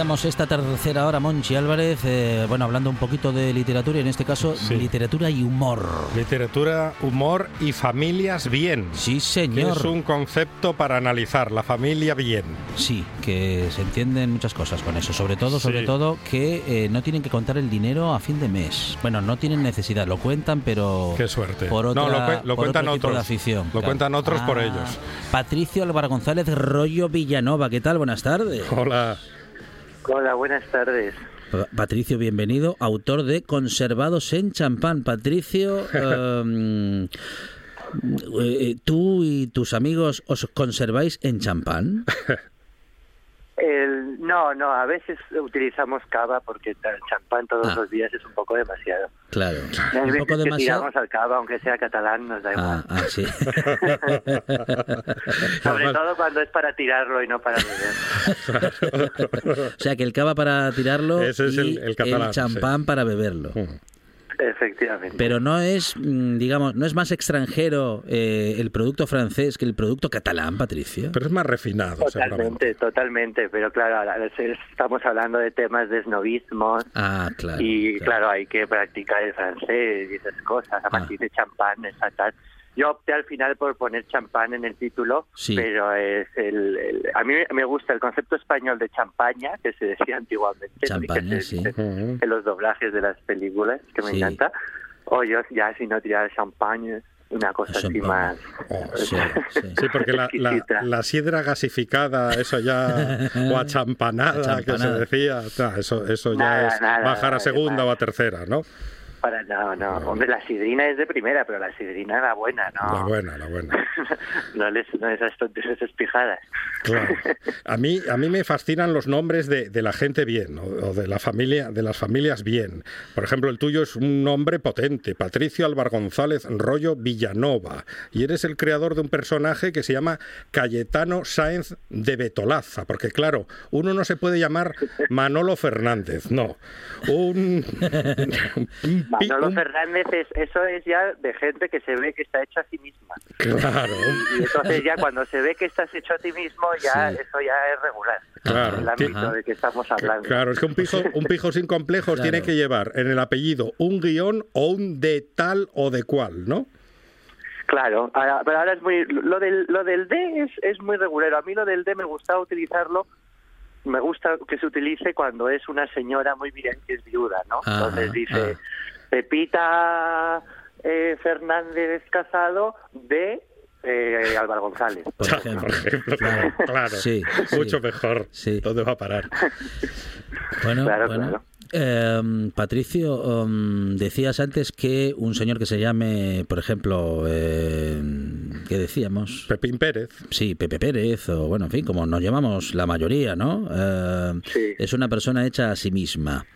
Esta tercera hora, Monchi Álvarez, eh, bueno, hablando un poquito de literatura y en este caso literatura y humor. Literatura, humor y familias bien. Sí, señor. es un concepto para analizar, la familia bien. Sí, que se entienden muchas cosas con eso, sobre todo, sobre todo que eh, no tienen que contar el dinero a fin de mes. Bueno, no tienen necesidad, lo cuentan, pero Qué suerte. Por otra, no, lo, cuentan otros. afición, lo cuentan otros por ah, ellos. Patricio Álvaro González Rollo Villanova, ¿qué tal? Buenas tardes. Hola. Hola, buenas tardes. Patricio, bienvenido, autor de Conservados en Champán. Patricio, em, eh, ¿tú y tus amigos os conserváis en champán? no, no, a veces utilizamos cava porque el champán todos ah. los días es un poco demasiado. Claro, un poco demasiado. tiramos al cava, aunque sea catalán, nos da igual. Ah, ah sí. Sobre todo cuando es para tirarlo y no para beber. o sea, que el cava para tirarlo Ese es y el, el, champán para beberlo. Mm. Efectivamente. Pero no es, mm, digamos, no es más extranjero eh, el producto francés que el producto catalán, Patricio. Pero es más refinado. Totalmente, totalmente. Pero claro, estamos hablando de temas de snobismo. Ah, claro. Y claro, hay que practicar el francés y esas cosas. A ah. partir de champán, esa tal. Yo opté al final por poner champán en el título, pero es el, a mí me gusta el concepto español de champaña, que se decía antiguamente, en los doblajes de las películas, que me encanta. O yo ya si no tirar champagne, una cosa así más... Oh, sí, porque la, la, sidra gasificada, eso ya, o achampanada, que se decía, eso, eso ya es bajar a segunda o a tercera, ¿no? Para, no, no, hombre, la sidrina es de primera, pero la sidrina la buena, ¿no? La buena, la buena. no, les, no esas tonterías espijadas. Claro. A mí, a mí me fascinan los nombres de, de la gente bien, o, de la familia, de las familias bien. Por ejemplo, el tuyo es un nombre potente, Patricio Álvaro González Rollo Villanova, y eres el creador de un personaje que se llama Cayetano Sáenz de Betolaza, porque claro, uno no se puede llamar Manolo Fernández, no. Un, Manolo Fernández, es, eso es ya de gente que se ve que está hecha a sí misma. Claro. Y, entonces ya cuando se ve que estás hecho a ti mismo, ya eso ya es regular. Claro. El ámbito de que estamos hablando. Claro, es que un pijo, un pijo sin complejos tiene que llevar en el apellido un guion o un de tal o de cual, ¿no? Claro, pero ahora es muy... Lo del, lo del D es, es muy regular. A mí lo del D me gustaba utilizarlo me gusta que se utilice cuando es una señora muy bien que es viuda, ¿no? Entonces dice, Pepita eh, Fernández Casado de eh, Álvaro González. Por ejemplo, claro, sí, mucho mejor. Sí. ¿Dónde va a parar? Bueno, bueno. Em, Patricio, em, decías antes que un señor que se llame, por ejemplo, eh, ¿qué decíamos? Pepín Pérez. Sí, Pepe Pérez, o bueno, en fin, como nos llamamos la mayoría, ¿no? Es una persona hecha a sí misma.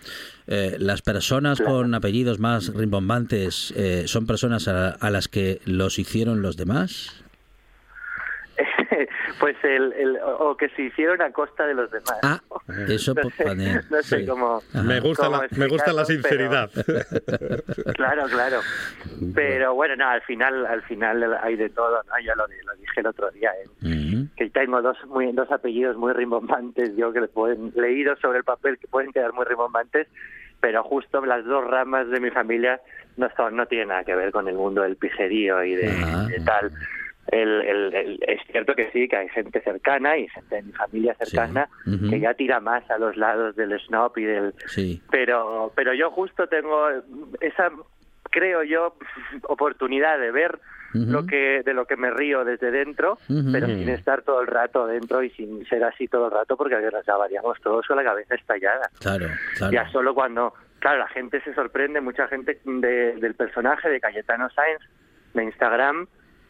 Eh, las personas con apellidos más rimbombantes eh, son personas a las que los hicieron los demás. pues el, el, o que se hicieron a costa de los demás. Ah, eso no sé, no sé cómo. Me gusta, la, me gusta la sinceridad. claro, claro. Pero bueno, no, al final, al final hay de todo, ¿no? Ya lo, lo dije el otro día, ¿eh? que tengo dos muy dos apellidos muy rimbombantes, yo que le pueden leído sobre el papel que pueden quedar muy rimbombantes, pero justo las dos ramas de mi familia no son, no tienen nada que ver con el mundo del pijerío y de, de tal el, el, es cierto que sí, que hay gente cercana y gente de mi familia cercana que ya tira más a los lados del snob y del... Pero, pero yo justo tengo esa, creo yo, oportunidad de ver lo que de lo que me río desde dentro, pero sin estar todo el rato dentro y sin ser así todo el rato porque acabaríamos todos con la cabeza estallada. Claro, Ya solo cuando, claro, la gente se sorprende, mucha gente del personaje de Cayetano Sáenz de Instagram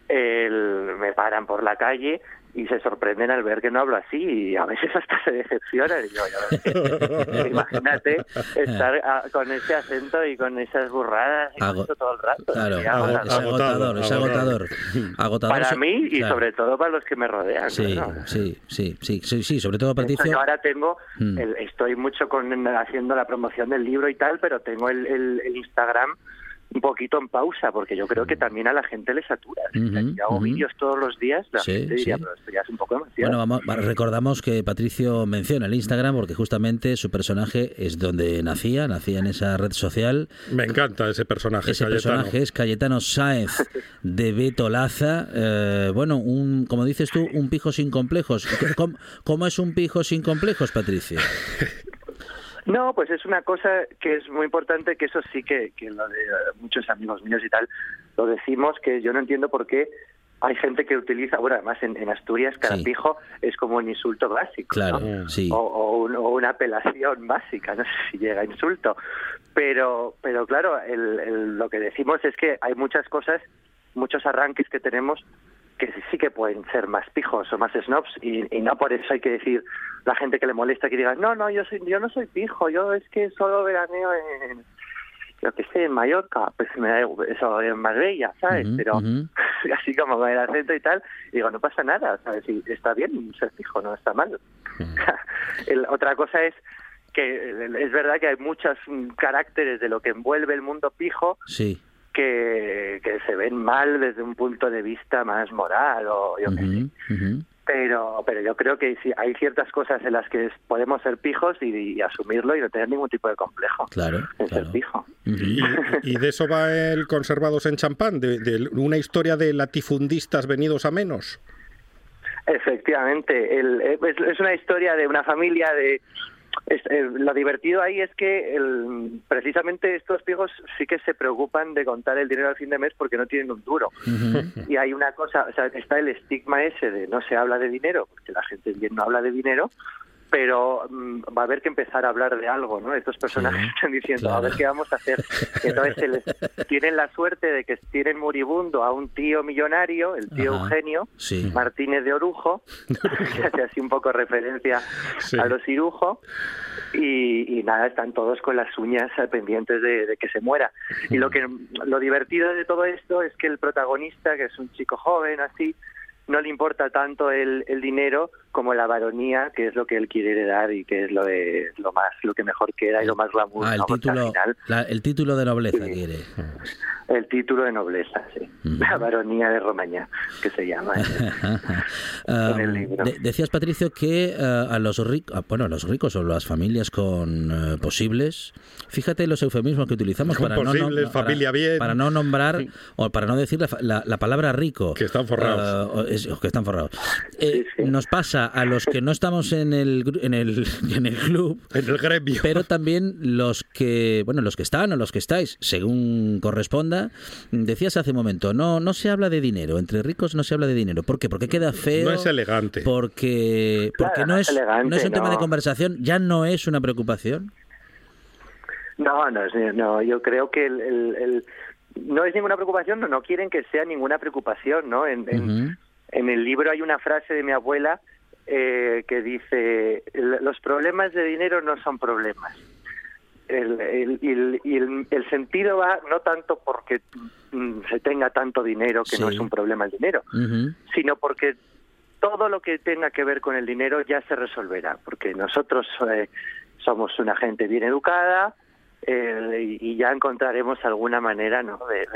el, me paran por la calle y se sorprenden al ver que no hablo así y a veces hasta se decepcionan. Y yo, imagínate estar con ese acento y con esas burradas y todo el rato. Claro, es agotador, es agotador. agotador. Para mí y sobre todo para los que me rodean. Sí, sí, sí, sí, sí, sobre todo para Yo ahora tengo, mm. estoy mucho con haciendo la promoción del libro y tal, pero tengo el, el Instagram un poquito en pausa, porque yo creo que también a la gente le satura. si hago vídeos todos los días, la gente diría, pero esto ya es un poco demasiado. Bueno, vamos, recordamos que Patricio menciona el Instagram porque justamente su personaje es donde nacía, nacía en esa red social. Me encanta ese personaje. Ese personaje es Cayetano Sáez de Beto Laza. Eh, bueno, un, como dices tú, un pijo sin complejos. ¿Cómo, ¿Cómo es un pijo sin complejos, Patricio? No, pues es una cosa que es muy importante, que eso sí que, que lo de muchos amigos míos y tal, lo decimos, que yo no entiendo por qué hay gente que utiliza, bueno, además en, Asturias, carapijo es como un insulto básico, claro, sí. o, una apelación básica, no sé si llega a insulto, pero, pero claro, lo que decimos es que hay muchas cosas, muchos arranques que tenemos que sí que pueden ser más pijos o más snobs y, no por eso hay que decir la gente que le molesta que diga no no yo soy yo no soy pijo yo es que solo veraneo en yo que sé en Mallorca pues me da eso en Marbella sabes pero así como con el acento y tal digo no pasa nada sabes y está bien ser pijo no está mal otra cosa es que es verdad que hay muchos caracteres de lo que envuelve el mundo pijo sí que, que se ven mal desde un punto de vista más moral o yo qué sé. Pero, pero yo creo que sí, hay ciertas cosas en las que podemos ser pijos y, asumirlo y no tener ningún tipo de complejo claro, en ser pijo. y, de eso va el Conservados en Champán, de, de, una historia de latifundistas venidos a menos. Efectivamente, el, es una historia de una familia de eh, lo divertido ahí es que el, precisamente estos pijos sí que se preocupan de contar el dinero al fin de mes porque no tienen un duro. Y hay una cosa, o sea, está el estigma ese de no se habla de dinero, porque la gente bien no habla de dinero, pero mm, va a haber que empezar a hablar de algo, ¿no? Estos personajes están diciendo, a ver qué vamos a hacer. Entonces tienen la suerte de que tienen moribundo a un tío millonario, el tío Eugenio Martínez de Orujo, que hace así un poco referencia a los cirujos, y, nada, están todos con las uñas pendientes de, de, que se muera. Y lo que lo divertido de todo esto es que el protagonista, que es un chico joven así, no le importa tanto el, el, dinero como la varonía, que es lo que él quiere heredar y que es lo de lo más lo que mejor queda y lo más glamour. Ah, el, título, el título de nobleza quiere. El título de nobleza, sí. La baronía de Romaña, que se llama en, el libro. decías, Patricio, que eh, a los ricos, ah, bueno, los ricos o las familias con eh, posibles, fíjate los eufemismos que utilizamos para, no, familia bien. para no nombrar o para no decir la, la, palabra rico. Que están forrados. Eh, que están forrados. Nos pasa a los que no estamos en el, en el, en el club, en el gremio, pero también los que, bueno, los que están o los que estáis, según corresponda decías hace un momento, no, no se habla de dinero, entre ricos no se habla de dinero. ¿Por qué? Porque queda feo. No es elegante. Porque, porque no, es, no es un tema de conversación, ya no es una preocupación. No, no, no, yo creo que el, no es ninguna preocupación, no, no quieren que sea ninguna preocupación, ¿no? En, en, el libro hay una frase de mi abuela eh, que dice, los problemas de dinero no son problemas. El, el, el, el, sentido va no tanto porque mm, se tenga tanto dinero, que no es un problema el dinero, sino porque todo lo que tenga que ver con el dinero ya se resolverá, porque nosotros eh, somos una gente bien educada, eh, y ya encontraremos alguna manera ¿no? de,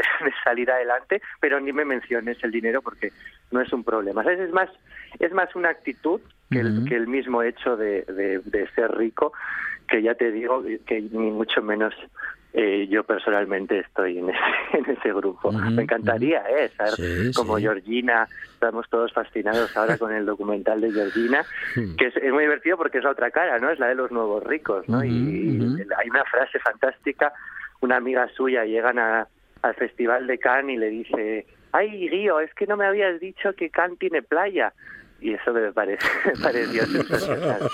salir adelante, pero ni me menciones el dinero porque no es un problema. Es más, es más una actitud que, el, que el mismo hecho de, de, ser rico, que ya te digo que ni mucho menos eh, yo personalmente estoy en ese, en ese grupo. Me encantaría eh, saber como Georgina, estamos todos fascinados ahora con el documental de Georgina, que es, muy divertido porque es la otra cara, ¿no? Es la de los nuevos ricos, ¿no? y, hay una frase fantástica, una amiga suya llegan a, al Festival de Cannes y le dice, ay, Guío, es que no me habías dicho que Cannes tiene playa y eso me, parece, pareció sensacional.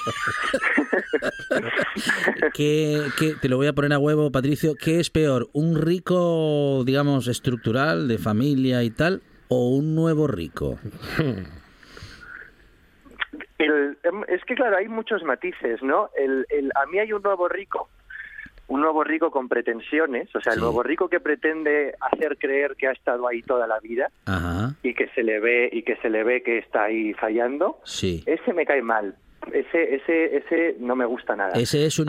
¿Qué, te lo voy a poner a huevo, Patricio. ¿Qué es peor? ¿Un rico, digamos, estructural, de familia y tal, o un nuevo rico? El, es que, claro, hay muchos matices, ¿no? El, el, a mí hay un nuevo rico un nuevo rico con pretensiones, o sea, el nuevo rico que pretende hacer creer que ha estado ahí toda la vida y que se le ve y que se le ve que está ahí fallando. Sí. Ese me cae mal. Ese ese ese no me gusta nada. Ese es un,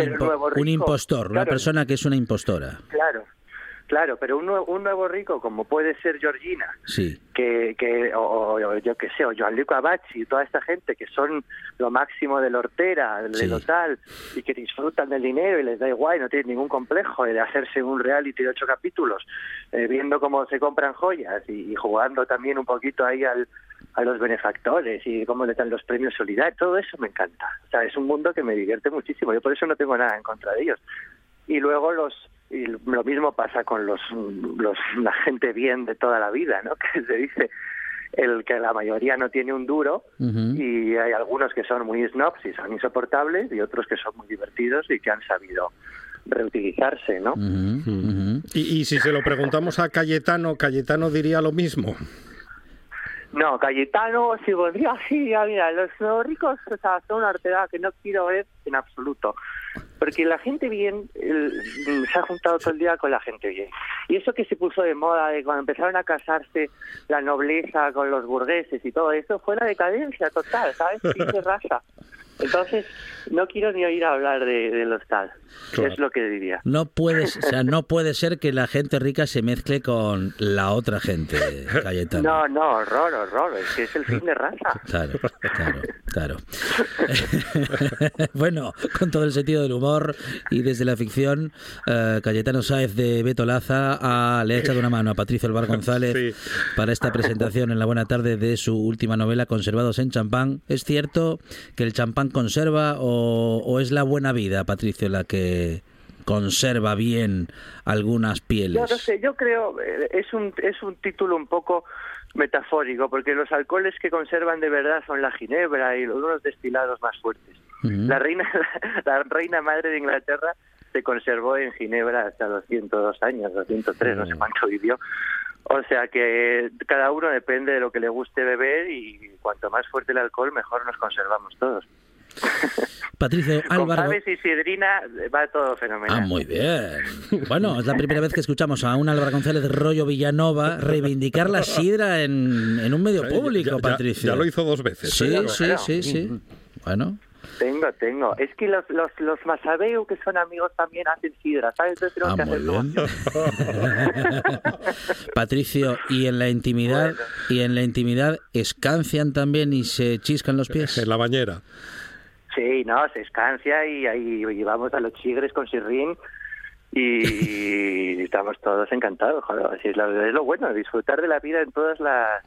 un impostor, una persona que es una impostora. Claro. Claro, pero un, un nuevo rico como puede ser Georgina, sí. que, que o, yo qué sé, o Joan Abachi y toda esta gente que son lo máximo de la hortera, de lo tal, y que disfrutan del dinero y les da igual, no tienen ningún complejo de hacerse un reality de ocho capítulos, eh, viendo cómo se compran joyas y, jugando también un poquito ahí al, a los benefactores y cómo le dan los premios solidarios, todo eso me encanta. O sea, es un mundo que me divierte muchísimo, yo por eso no tengo nada en contra de ellos. Y luego los y lo mismo pasa con los, los la gente bien de toda la vida, ¿no? Que se dice el que la mayoría no tiene un duro y hay algunos que son muy snobs y son insoportables y otros que son muy divertidos y que han sabido reutilizarse, ¿no? ¿Y, y si se lo preguntamos a Cayetano, Cayetano diría lo mismo. No, Cayetano, si volvía así, ya mira, los ricos o sea, son una artera que no quiero ver en absoluto porque la gente bien se ha juntado todo el día con la gente bien. Y eso que se puso de moda de cuando empezaron a casarse la nobleza con los burgueses y todo eso fue la decadencia total, ¿sabes? Fin de raza. Entonces, no quiero ni oír hablar de, de los tal. Es lo que diría. No puedes, o sea, no puede ser que la gente rica se mezcle con la otra gente, Cayetano. No, no, horror, horror. Es que es el fin de raza. Claro, claro, claro. bueno, con todo el sentido del humor y desde la ficción, eh, Cayetano Sáez de Beto Laza ha, le ha echado una mano a Patricio Alvar González para esta presentación en la buena tarde de su última novela, Conservados en Champán. ¿Es cierto que el champán conserva o, o es la buena vida, Patricio, la que conserva bien algunas pieles. Yo no sé, yo creo eh, es un es un título un poco metafórico porque los alcoholes que conservan de verdad son la ginebra y los destilados más fuertes. La reina la, reina madre de Inglaterra se conservó en Ginebra hasta los 102 años, 203, no sé cuánto vivió. O sea que cada uno depende de lo que le guste beber y cuanto más fuerte el alcohol, mejor nos conservamos todos. Patricio Álvaro. Con y Sidrina va todo fenomenal. Ah, muy bien. Bueno, es la primera vez que escuchamos a un Álvaro González Rollo Villanova reivindicar la sidra en, en un medio público, Patricio. Ya, lo hizo dos veces. Sí, ¿eh? sí, sí, sí. Bueno. Tengo, tengo. Es que los, los, los Masabeu, que son amigos, también hacen sidra, ¿sabes? Entonces tenemos ah, que hacer Patricio, ¿y en la intimidad, y en la intimidad escancian también y se chiscan los pies? En la bañera. Sí, no, se escancia y ahí llevamos a los chigres con sirrín y estamos todos encantados. Joder, es, lo bueno, disfrutar de la vida en todas las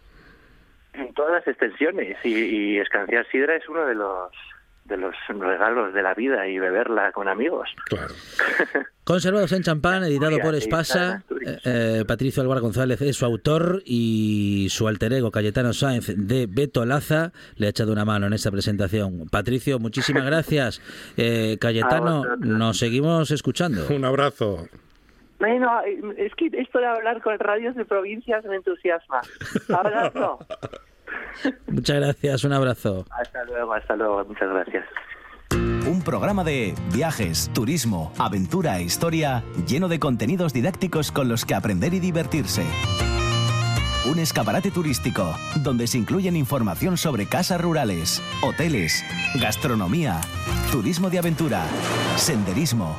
en todas las extensiones y, escanciar sidra es uno de los de los regalos de la vida y beberla con amigos. Claro. Conservados en champán, editado por Espasa. Eh, eh, Patricio Álvaro González es su autor y su alter ego Cayetano Sáenz de Beto Laza le ha echado una mano en esta presentación. Patricio, muchísimas gracias. Eh, Cayetano, nos seguimos escuchando. Un abrazo. Bueno, es que esto de hablar con radios de provincias me entusiasma. Abrazo. Muchas gracias, un abrazo. Hasta luego, hasta luego, muchas gracias. Un programa de viajes, turismo, aventura e historia lleno de contenidos didácticos con los que aprender y divertirse. Un escaparate turístico donde se incluyen información sobre casas rurales, hoteles, gastronomía, turismo de aventura, senderismo,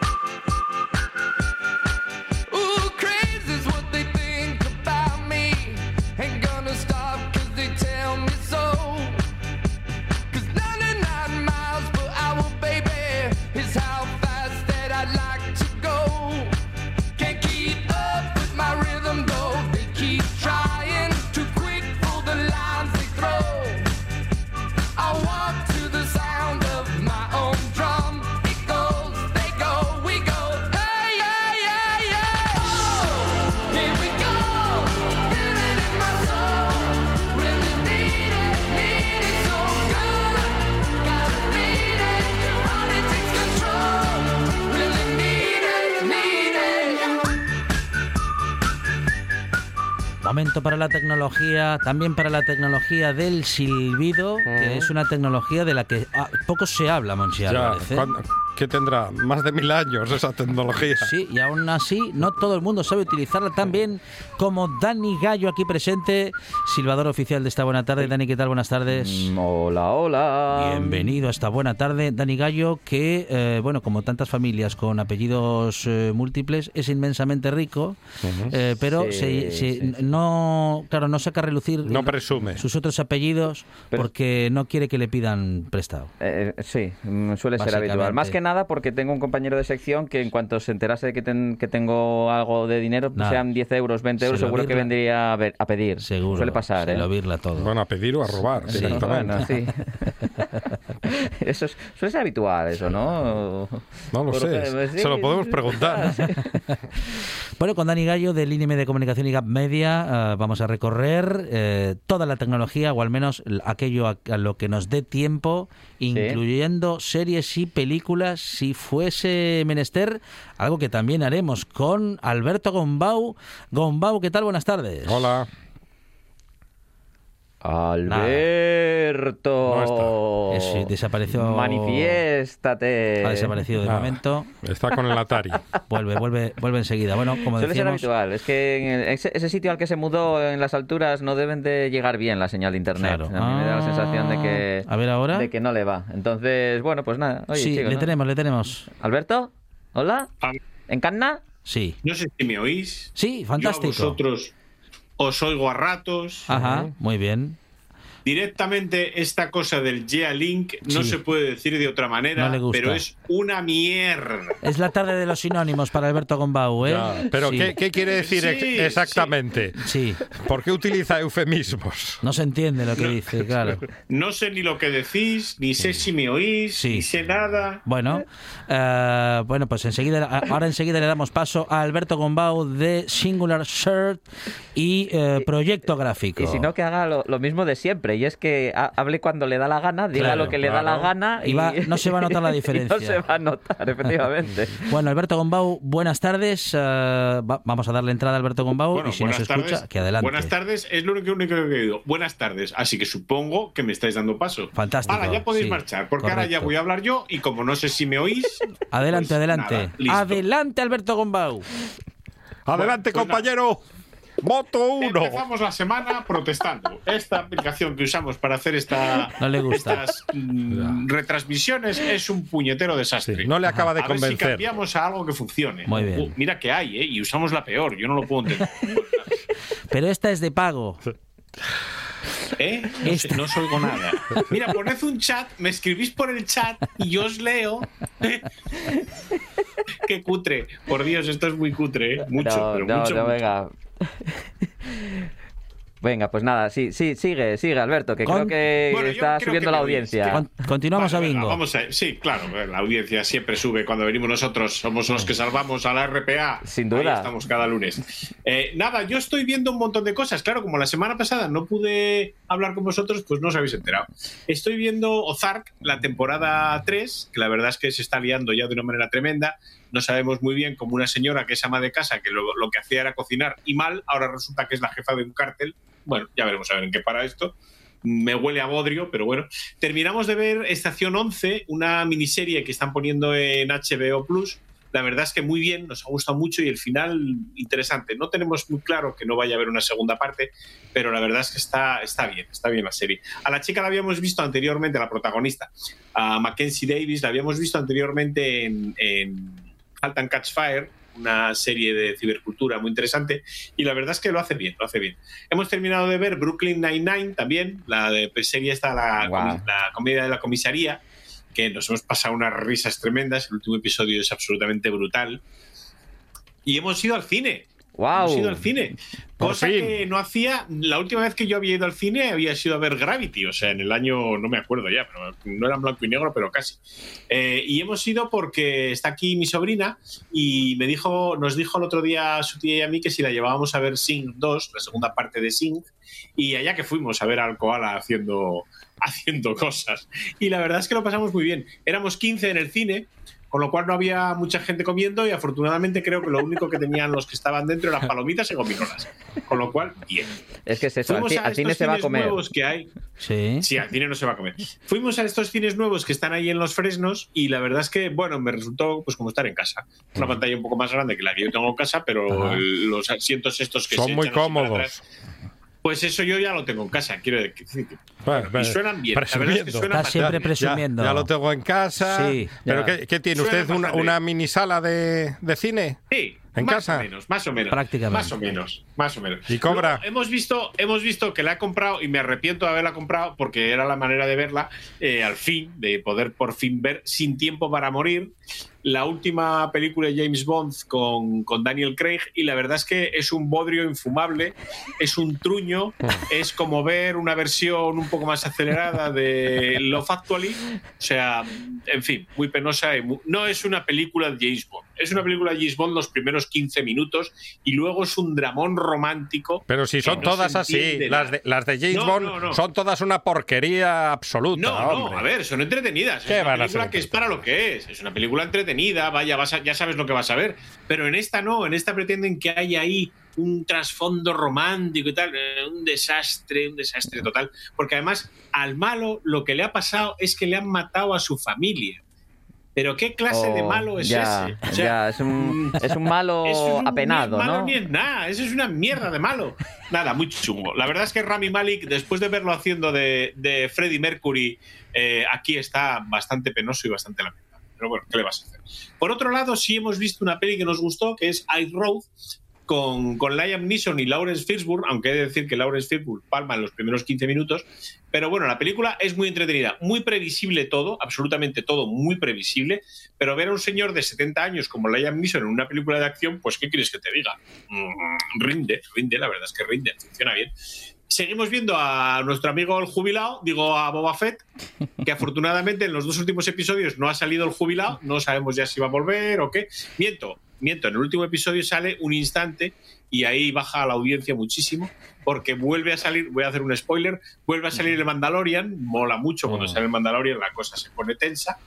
Momento para la tecnología, también para la tecnología del silbido, que es una tecnología de la que ah, poco se habla, Monchi que tendrá más de mil años esa tecnología. Sí, y aún así no todo el mundo sabe utilizarla tan bien como Dani Gallo aquí presente, silbador oficial de esta buena tarde. Dani, ¿qué tal? Buenas tardes. Mm, hola, hola. Bienvenido a esta buena tarde. Dani Gallo, que, eh, bueno, como tantas familias con apellidos eh, múltiples, es inmensamente rico, eh, pero no, claro, no saca a relucir no presume. sus otros apellidos porque no quiere que le pidan prestado. sí, mm, suele ser habitual. Más que nada porque tengo un compañero de sección que en cuanto se enterase de que, que tengo algo de dinero, sean 10 euros, 20 euros, seguro que vendría a, pedir. Seguro. Suele pasar, se ¿eh? lo virla todo. Bueno, a pedir o a robar directamente. eso suele ser habitual, eso, ¿no? No lo sé. se lo podemos preguntar. bueno, con Dani Gallo del INM de Comunicación y Gap Media eh, vamos a recorrer eh, toda la tecnología o al menos aquello a, lo que nos dé tiempo, incluyendo series y películas si fuese menester, algo que también haremos con Alberto Gombau. Gombau, ¿qué tal? Buenas tardes. Hola. Alberto. desapareció. Manifiéstate. Ha desaparecido de momento. Está con el Atari. vuelve, vuelve, vuelve enseguida. Bueno, como Suele ser habitual. Es que ese, sitio al que se mudó en las alturas no deben de llegar bien la señal de internet. A mí me da la sensación de que. A ver ahora. De que no le va. Entonces, bueno, pues nada. sí, le tenemos, le tenemos. Alberto, hola. ¿En Canna? Sí. No sé si me oís. Sí, fantástico. Yo a vosotros os oigo a ratos. Ajá, muy bien. Directamente esta cosa del Link no se puede decir de otra manera, pero es una mierda. Es la tarde de los sinónimos para Alberto Gombau, ¿eh? pero ¿qué, quiere decir exactamente? Sí. ¿Por qué utiliza eufemismos? No se entiende lo que dice, claro. No sé ni lo que decís, ni sé si me oís, ni sé nada. Bueno, eh, bueno, pues enseguida, ahora enseguida le damos paso a Alberto Gombau de Singular Shirt y eh, Proyecto Gráfico. Y si no, que haga lo mismo de siempre y es que hable cuando le da la gana, diga lo que le da la gana y, no se va a notar la diferencia. no se va a notar, efectivamente. bueno, Alberto Gombau, buenas tardes. Eh, vamos a darle entrada a Alberto Gombau y si nos escucha, que adelante. Buenas tardes, es lo único, que he oído. Buenas tardes, así que supongo que me estáis dando paso. Fantástico. Ahora ya podéis marchar, porque ahora ya voy a hablar yo y como no sé si me oís. Adelante, pues adelante. adelante, Alberto Gombau. Adelante, pues compañero. Voto uno. Empezamos la semana protestando. Esta aplicación que usamos para hacer esta, estas mm, retransmisiones es un puñetero desastre. no le acaba de convencer. Ver si cambiamos a algo que funcione. Muy bien. Uh, mira que hay, ¿eh? Y usamos la peor. Yo no lo puedo entender. Pero esta es de pago. ¿Eh? No, no oigo nada. Mira, poned un chat, me escribís por el chat y yo os leo. Qué cutre. Por Dios, esto es muy cutre, ¿eh? Mucho, pero mucho. No, venga. Venga, pues nada, sí, sí, sigue, sigue, Alberto, que creo que está subiendo la audiencia. continuamos a bingo. vamos a, sí, claro, la audiencia siempre sube cuando venimos nosotros, somos los que salvamos a la RPA. Sin duda. estamos cada lunes. Eh, nada, yo estoy viendo un montón de cosas. Claro, como la semana pasada no pude hablar con vosotros, pues no os habéis enterado. Estoy viendo Ozark, la temporada 3, que la verdad es que se está liando ya de una manera tremenda no sabemos muy bien como una señora que es ama de casa, que lo, que hacía era cocinar y mal, ahora resulta que es la jefa de un cártel. Bueno, ya veremos a ver en qué para esto. Me huele a bodrio, pero bueno. Terminamos de ver Estación 11, una miniserie que están poniendo en HBO Plus. La verdad es que muy bien, nos ha gustado mucho y el final interesante. No tenemos muy claro que no vaya a haber una segunda parte, pero la verdad es que está, está bien, está bien la serie. A la chica la habíamos visto anteriormente, la protagonista, a Mackenzie Davis, la habíamos visto anteriormente en Halt and Catch Fire, una serie de cibercultura muy interesante y la verdad es que lo hace bien, lo hace bien. Hemos terminado de ver Brooklyn Nine-Nine también, la de, pues, serie está la, la comedia de la comisaría, que nos hemos pasado unas risas tremendas, el último episodio es absolutamente brutal. Y hemos ido al cine, Wow. Hemos ido al cine. Cosa que no hacía. La última vez que yo había ido al cine había sido a ver Gravity, o sea, en el año, no me acuerdo ya, pero no era en blanco y negro, pero casi. Eh, y hemos ido porque está aquí mi sobrina y me dijo, nos dijo el otro día su tía y a mí que si la llevábamos a ver Sing 2, la segunda parte de Sing, y allá que fuimos a ver al koala haciendo, haciendo cosas. Y la verdad es que lo pasamos muy bien. Éramos 15 en el cine con lo cual no había mucha gente comiendo y afortunadamente creo que lo único que tenían los que estaban dentro eran palomitas y gominolas. Con lo cual, bien. Es que es eso, Fuimos al, cine se va a comer. nuevos que hay. Sí. Sí, al cine no se va a comer. Fuimos a estos cines nuevos que están ahí en los fresnos y la verdad es que, bueno, me resultó pues como estar en casa. Una pantalla un poco más grande que la que yo tengo en casa, pero los asientos estos que son muy cómodos. Pues eso yo ya lo tengo en casa, quiero decir. y suenan bien. Está siempre presumiendo. Ya, lo tengo en casa. Sí, ¿Pero qué, tiene usted? Una, ¿Una, mini sala de, de cine? Sí, ¿En más casa? o menos, más o menos. Prácticamente. Más o menos, más o menos. ¿Y cobra? hemos, visto, hemos visto que la he comprado y me arrepiento de haberla comprado porque era la manera de verla eh, al fin, de poder por fin ver Sin Tiempo para Morir, la última película de James Bond con, con, Daniel Craig y la verdad es que es un bodrio infumable, es un truño, es como ver una versión un poco más acelerada de Love Actually, o sea, en fin, muy penosa y no es una película de James Bond, es una película de James Bond los primeros 15 minutos y luego es un dramón romántico. Pero si son todas así, las de, las de James Bond son todas una porquería absoluta. No, no, a ver, son entretenidas. Es una película que es para lo que es, es una película entretenida, vaya, vas ya sabes lo que vas a ver. Pero en esta no, en esta pretenden que haya ahí un trasfondo romántico y tal, eh, un desastre, un desastre total. Porque además al malo lo que le ha pasado es que le han matado a su familia. Pero ¿qué clase de oh, malo es ese? ya, es un, es un malo apenado, malo ¿no? Ni es nada, eso es una mierda de malo. Nada, muy chungo. La verdad es que Rami Malik, después de verlo haciendo de, de Freddie Mercury, eh, aquí está bastante penoso y bastante lamentable. Pero bueno, ¿qué le vas a hacer? Por otro lado, sí hemos visto una peli que nos gustó, que es Ice Road, con, Liam Neeson y Lawrence Fishburne, aunque he de decir que Lawrence Fishburne palma en los primeros 15 minutos, pero bueno, la película es muy entretenida, muy previsible todo, absolutamente todo muy previsible, pero ver a un señor de 70 años como Liam Neeson en una película de acción, pues ¿qué quieres que te diga? Mm, rinde, rinde, la verdad es que rinde, funciona bien seguimos viendo a nuestro amigo el jubilado, digo a Boba Fett, que afortunadamente en los dos últimos episodios no ha salido el jubilado, no sabemos ya si va a volver o qué. Miento, miento, en el último episodio sale un instante y ahí baja la audiencia muchísimo porque vuelve a salir, voy a hacer un spoiler, vuelve a salir el Mandalorian, mola mucho cuando oh. sale el Mandalorian, la cosa se pone tensa.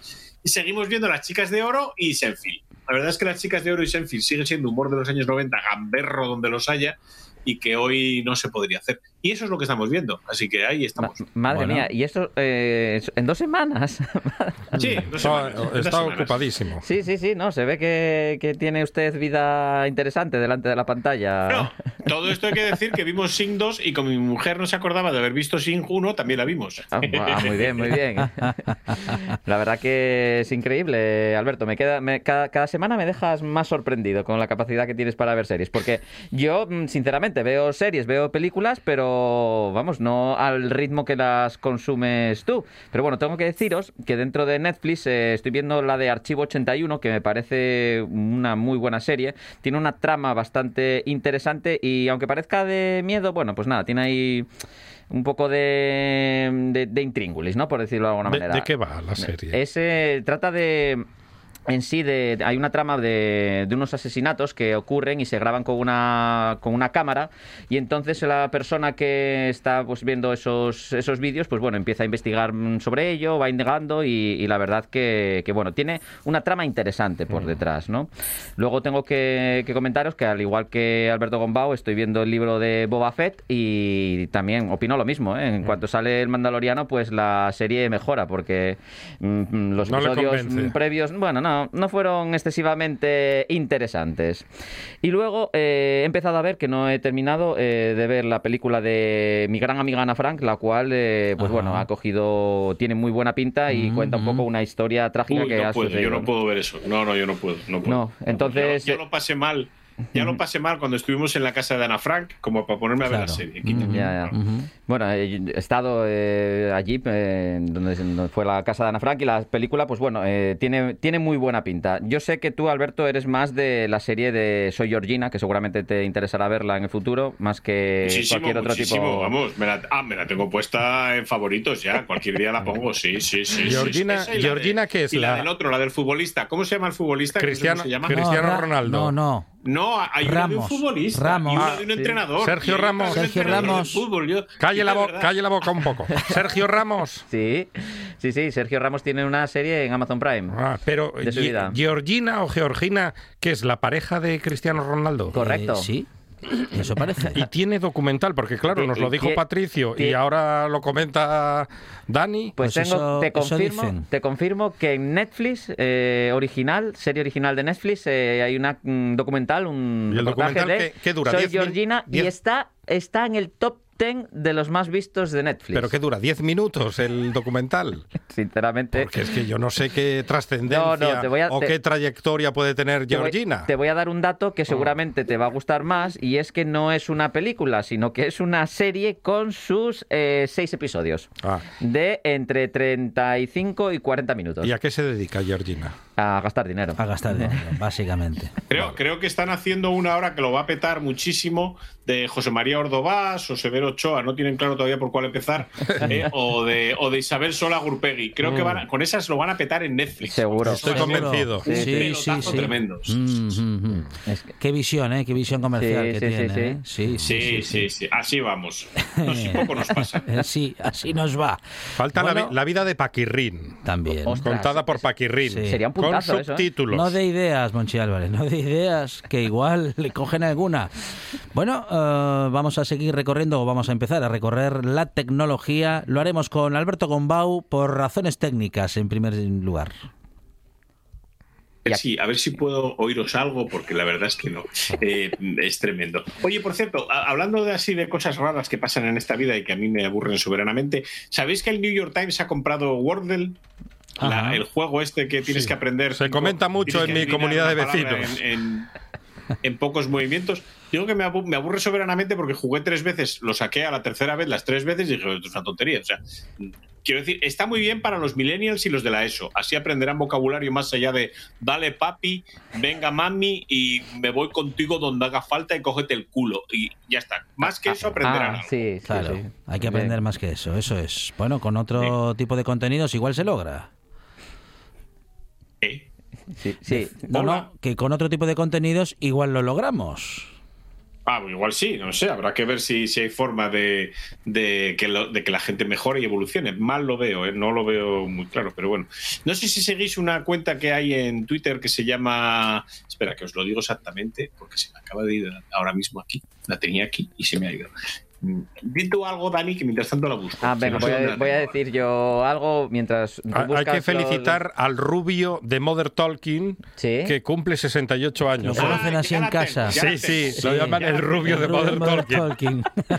Y seguimos viendo las chicas de oro y Senfil. La verdad es que las chicas de oro y Senfil sigue siendo humor de los años 90, gamberro donde los haya, y que hoy no se podría hacer. Y eso es lo que estamos viendo. Así que ahí estamos. madre mía, y esto eh, en dos semanas. sí, está, ocupadísimo. Sí, sí, sí, no, se ve que, que, tiene usted vida interesante delante de la pantalla. No, todo esto hay que decir que vimos Sing 2 y como mi mujer no se acordaba de haber visto Sing 1, también la vimos. Ah, muy bien, muy bien. La verdad que es increíble, Alberto. Me queda, cada, cada semana me dejas más sorprendido con la capacidad que tienes para ver series. Porque yo, mm, sinceramente, veo series, veo películas, pero vamos, no al ritmo que las consumes tú. Pero bueno, tengo que deciros que dentro de Netflix eh, estoy viendo la de Archivo 81, que me parece una muy buena serie. Tiene una trama bastante interesante y aunque parezca de miedo, bueno, pues nada, tiene ahí un poco de, de, intríngulis, ¿no? Por decirlo de alguna manera. ¿De, qué va la serie? Ese trata de en sí de, hay una trama de, de, unos asesinatos que ocurren y se graban con una, con una cámara y entonces la persona que está pues viendo esos, esos vídeos pues bueno empieza a investigar sobre ello va indagando y, la verdad que, que, bueno tiene una trama interesante por mm. detrás ¿no? luego tengo que, comentaros que al igual que Alberto Gombao estoy viendo el libro de Boba Fett y también opino lo mismo ¿eh? en mm. cuanto sale el Mandaloriano pues la serie mejora porque mm, los episodios previos bueno no no, fueron excesivamente interesantes. Y luego eh, he empezado a ver que no he terminado eh, de ver la película de mi gran amiga Ana Frank, la cual, eh, pues bueno, ha cogido, tiene muy buena pinta y mm, cuenta un poco mm. una historia trágica que ha sucedido. Yo no puedo ver eso. No, no, yo no puedo. No, puedo. no entonces. yo, lo pasé mal ya lo pasé mal cuando estuvimos en la casa de Ana Frank, como para ponerme a ver la serie. Bueno, he estado eh, allí, eh, donde, fue la casa de Ana Frank, y la película, pues bueno, eh, tiene, tiene muy buena pinta. Yo sé que tú, Alberto, eres más de la serie de Soy Georgina, que seguramente te interesará verla en el futuro, más que cualquier otro tipo. Vamos, me la, ah, me la tengo puesta en favoritos ya. Cualquier día la pongo, sí, sí, sí. Georgina, Georgina ¿qué es? Y la... del otro, la del futbolista. ¿Cómo se llama el futbolista? Cristiano, se llama? Cristiano Ronaldo. No, no. No, hay Ramos, de un futbolista Ramos, y uno de un entrenador. Sergio Ramos. Sergio Ramos. Fútbol. Calle, la calle la boca un poco. Sergio Ramos. Sí, sí, sí. Sergio Ramos tiene una serie en Amazon Prime. Ah, pero Georgina o Georgina, que es la pareja de Cristiano Ronaldo. Correcto. Eh, sí. Eso parece. Y tiene documental, porque claro, nos lo dijo Patricio y ahora lo comenta Dani. Pues, pues tengo, te, confirmo, te confirmo que en Netflix, eh, original, serie original de Netflix, eh, hay un documental, un ¿Y el documental de que, dura? Soy Georgina y está, está en el top ten de los más vistos de Netflix. ¿Pero qué dura? ¿10 minutos el documental? Sinceramente. Porque es que yo no sé qué trascendencia o qué trayectoria puede tener Georgina. Te voy, a dar un dato que ah. seguramente te va a gustar más y es que no es una película, sino que es una serie con sus eh, seis episodios. Ah. De entre 35 y 40 minutos. ¿Y a qué se dedica Georgina? A gastar dinero. A gastar dinero, básicamente. Creo, creo que están haciendo una hora que lo va a petar muchísimo de José María Ordovás o Severo Ochoa, no tienen claro todavía por cuál empezar, eh, o, de, o de Isabel Sola Gurpegui. Creo que mm. van con esas lo van a petar en Netflix. Seguro. Estoy convencido. Sí, sí, sí. tremendos. Mm, mm, Qué visión, ¿eh? Qué visión comercial que tiene. ¿eh? Sí, sí, sí, Así vamos. Así poco nos pasa. Sí, así nos va. Falta la, vida de Paquirrín. También. Contada por Paquirrín. Sería un puntazo Con ¿eh? subtítulos. No de ideas, Monchi Álvarez, no de ideas, que igual le cogen alguna. Bueno, eh, vamos a seguir recorriendo, o vamos a empezar a recorrer la tecnología. Lo haremos con Alberto Gombau por razones técnicas, en primer lugar. Sí, a ver si puedo oíros algo, porque la verdad es que no. Eh, es tremendo. Oye, por cierto, hablando de así de cosas raras que pasan en esta vida y que a mí me aburren soberanamente, ¿sabéis que el New York Times ha comprado Wordle? El juego este que tienes que aprender. Se comenta mucho en mi comunidad de vecinos. en, pocos movimientos. Digo que me, aburre soberanamente porque jugué tres veces, lo saqué a la tercera vez, las tres veces y dije, esto es una tontería. O sea, quiero decir, está muy bien para los millennials y los de la ESO. Así aprenderán vocabulario más allá de dale papi, venga mami y me voy contigo donde haga falta y cógete el culo. Y ya está. Más que eso aprenderán. Ah, sí, claro. Hay que aprender más que eso, eso es. Bueno, con otro tipo de contenidos igual se logra. Sí, sí. No, no, que con otro tipo de contenidos igual lo logramos. Ah, igual sí, no sé, habrá que ver si, si hay forma de, de, que de que la gente mejore y evolucione. Mal lo veo, ¿eh? no lo veo muy claro, pero bueno. No sé si seguís una cuenta que hay en Twitter que se llama... Espera, que os lo digo exactamente, porque se me acaba de ir ahora mismo aquí. La tenía aquí y se me ha ido. Di tú algo, Dani, que mientras tanto la busco. Ah, venga, voy, a, decir yo algo mientras. Hay que felicitar al rubio de Mother Talking que cumple 68 años. Lo conocen así en casa. Sí, sí, lo llaman el rubio de Mother, Talking.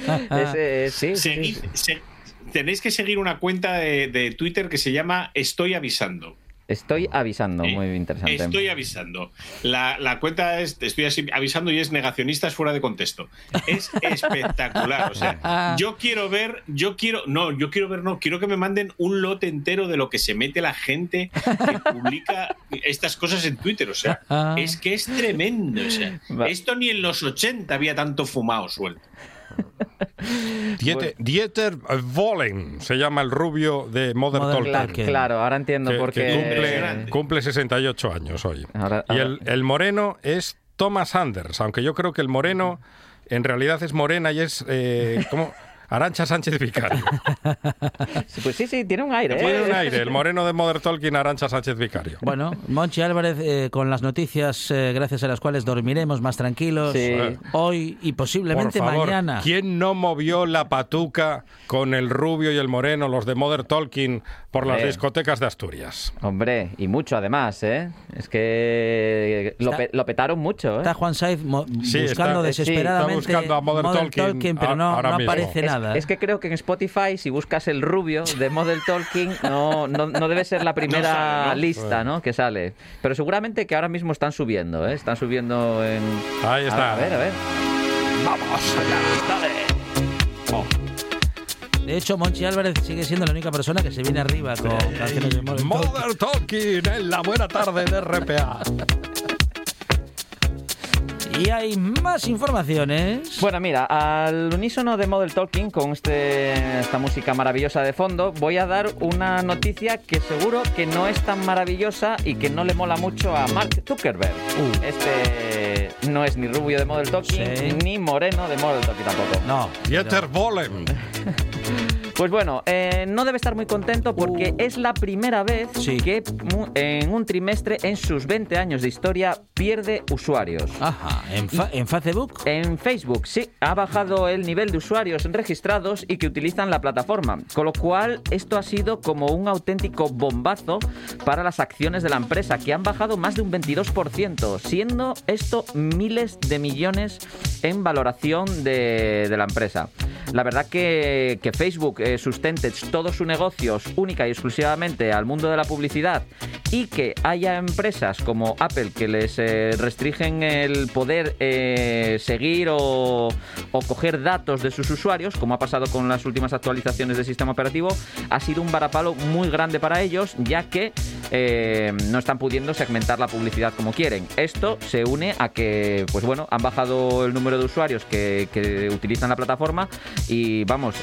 tenéis que seguir una cuenta de Twitter que se llama Estoy Avisando. Estoy avisando, muy interesante. Estoy avisando. La, cuenta es, estoy avisando y es negacionistas fuera de contexto. Es espectacular. O sea, yo quiero ver, yo quiero, no, yo quiero ver, no, quiero que me manden un lote entero de lo que se mete la gente que publica estas cosas en Twitter. O sea, es que es tremendo. O sea, esto ni en los 80 había tanto fumado suelto. Dieter, Wollen se llama el rubio de Mother, Talking. Claro, ahora entiendo por qué. Cumple, 68 años hoy. Y el, moreno es Thomas Anders, aunque yo creo que el moreno en realidad es morena y es. Eh, ¿cómo? Arancha Sánchez Vicario. pues sí, sí, tiene un aire. Tiene un ¿eh? aire, el moreno de Mother Talking, Arancha Sánchez Vicario. Bueno, Monchi Álvarez, eh, con las noticias eh, gracias a las cuales dormiremos más tranquilos hoy y posiblemente mañana. ¿Quién no movió la patuca con el rubio y el moreno, los de Mother Talking, por las discotecas de Asturias? Hombre, y mucho además, ¿eh? Es que lo, petaron mucho, ¿eh? Está Juan Saiz buscando desesperadamente está buscando a Mother, Talking, pero no, no aparece nada. Es que creo que en Spotify, si buscas el rubio de Model Talking, no, no, debe ser la primera lista ¿no? que sale. Pero seguramente que ahora mismo están subiendo, ¿eh? Están subiendo en. Ahí está. A ver, a ver. Vamos allá, De hecho, Monchi Álvarez sigue siendo la única persona que se viene arriba con canciones de Model Talking en la buena tarde de RPA. Y hay más informaciones. Bueno, mira, al unísono de Model Talking, con este, esta música maravillosa de fondo, voy a dar una noticia que seguro que no es tan maravillosa y que no le mola mucho a Mark Zuckerberg. Uh. Este no es ni rubio de Model Talking, ni moreno de Model Talking tampoco. No. Dieter Bohlen. Pues bueno, eh, no debe estar muy contento porque uh. es la primera vez que en un trimestre, en sus 20 años de historia, pierde usuarios. Ajá, ¿En, ¿en, Facebook? En Facebook, sí. Ha bajado el nivel de usuarios registrados y que utilizan la plataforma. Con lo cual, esto ha sido como un auténtico bombazo para las acciones de la empresa, que han bajado más de un 22%, siendo esto miles de millones en valoración de, de la empresa. La verdad que, que Facebook eh, sustente todos sus negocios única y exclusivamente al mundo de la publicidad y que haya empresas como Apple que les eh, restringen el poder eh, seguir o, coger datos de sus usuarios, como ha pasado con las últimas actualizaciones del sistema operativo, ha sido un varapalo muy grande para ellos, ya que no están pudiendo segmentar la publicidad como quieren. Esto se une a que, pues bueno, han bajado el número de usuarios que, que utilizan la plataforma y vamos,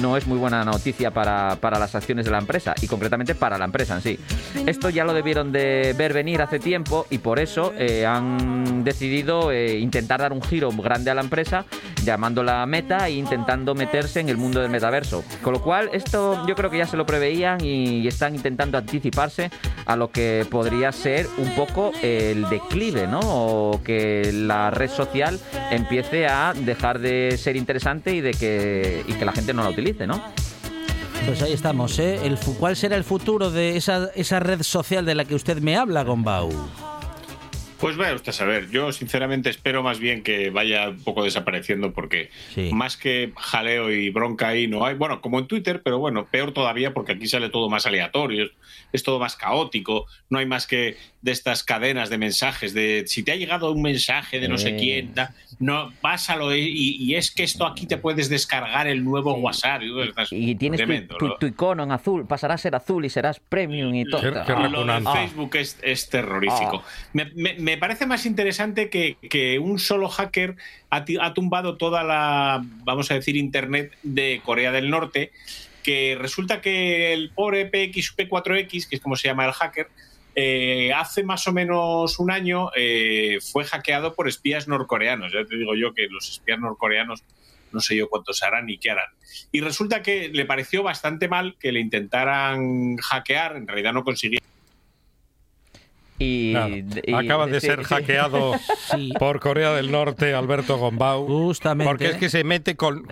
no es muy bueno buena noticia para, para, las acciones de la empresa y concretamente para la empresa en sí. Esto ya lo debieron de ver venir hace tiempo y por eso eh, han decidido eh, intentar dar un giro grande a la empresa llamándola Meta e intentando meterse en el mundo del metaverso. Con lo cual esto yo creo que ya se lo preveían y están intentando anticiparse a lo que podría ser un poco el declive, ¿no? O que la red social empiece a dejar de ser interesante y de que, y que la gente no la utilice, ¿no? Pues ahí estamos, ¿eh? El, ¿Cuál será el futuro de esa, esa red social de la que usted me habla, Gombau? Pues vaya usted a saber, yo sinceramente espero más bien que vaya un poco desapareciendo porque más que jaleo y bronca ahí no hay, bueno, como en Twitter, pero bueno, peor todavía porque aquí sale todo más aleatorio, es todo más caótico, no hay más que de estas cadenas de mensajes, de si te ha llegado un mensaje de no sé quién, no, pásalo y, es que esto aquí te puedes descargar el nuevo WhatsApp. Y, tienes tu, icono en azul, pasará a ser azul y serás premium y todo. lo de Facebook es, terrorífico. Ah. Me, parece más interesante que, un solo hacker ha, tumbado toda la, vamos a decir, Internet de Corea del Norte que resulta que el pobre PXP4X, que es como se llama el hacker, eh, hace más o menos un año eh, fue hackeado por espías norcoreanos. Ya te digo yo que los espías norcoreanos no sé yo cuántos harán ni qué harán. Y resulta que le pareció bastante mal que le intentaran hackear, en realidad no consiguieron y, Acaba de ser hackeado por Corea del Norte Alberto Gombau. Justamente. Porque es que se mete con,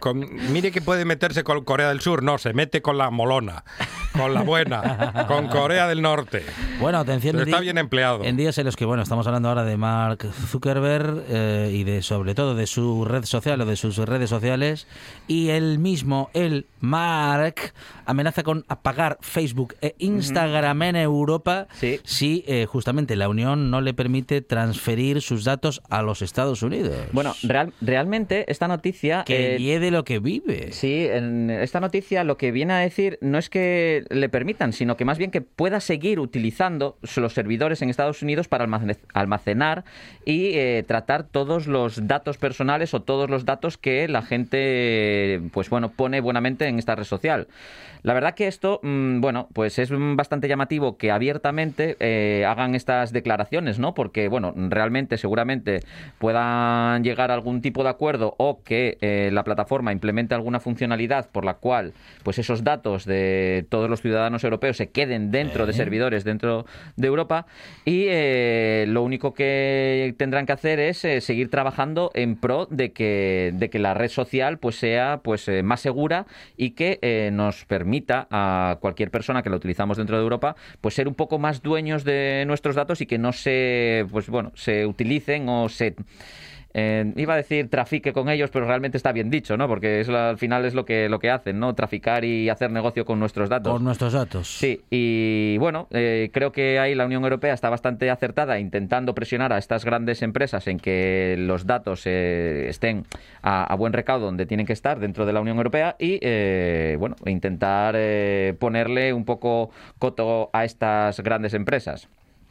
Mire que puede meterse con Corea del Sur. No, se mete con la molona, con la buena, con Corea del Norte. Bueno, atención. está bien empleado. En días en los que, bueno, estamos hablando ahora de Mark Zuckerberg eh, y de sobre todo de su red social o de sus redes sociales. Y él mismo, el Mark, amenaza con apagar Facebook e Instagram en Europa si eh, justamente la Unión no le permite transferir sus datos a los Estados Unidos. Bueno, realmente esta noticia... Que eh, de lo que vive. Sí, en esta noticia lo que viene a decir no es que le permitan, sino que más bien que pueda seguir utilizando los servidores en Estados Unidos para almacenar y eh, tratar todos los datos personales o todos los datos que la gente, pues bueno, pone buenamente en esta red social. La verdad que esto, mm, bueno, pues es bastante llamativo que abiertamente eh, hagan estas declaraciones, ¿no? Porque, bueno, realmente, seguramente puedan llegar a algún tipo de acuerdo o que eh, la plataforma implemente alguna funcionalidad por la cual, pues esos datos de todos los ciudadanos europeos se queden dentro de servidores dentro de Europa y eh, lo único que tendrán que hacer es seguir trabajando en pro de que, de que la red social pues sea pues más segura y que nos permita a cualquier persona que lo utilizamos dentro de Europa, pues ser un poco más dueños de nuestros datos y que no se, pues bueno, se utilicen o se eh, iba a decir trafique con ellos, pero realmente está bien dicho, ¿no? Porque eso al final es lo que, lo que hacen, ¿no? Traficar y hacer negocio con nuestros datos. Con nuestros datos. Sí, y bueno, eh, creo que ahí la Unión Europea está bastante acertada intentando presionar a estas grandes empresas en que los datos eh, estén a, buen recaudo donde tienen que estar dentro de la Unión Europea y, bueno, intentar ponerle un poco coto a estas grandes empresas.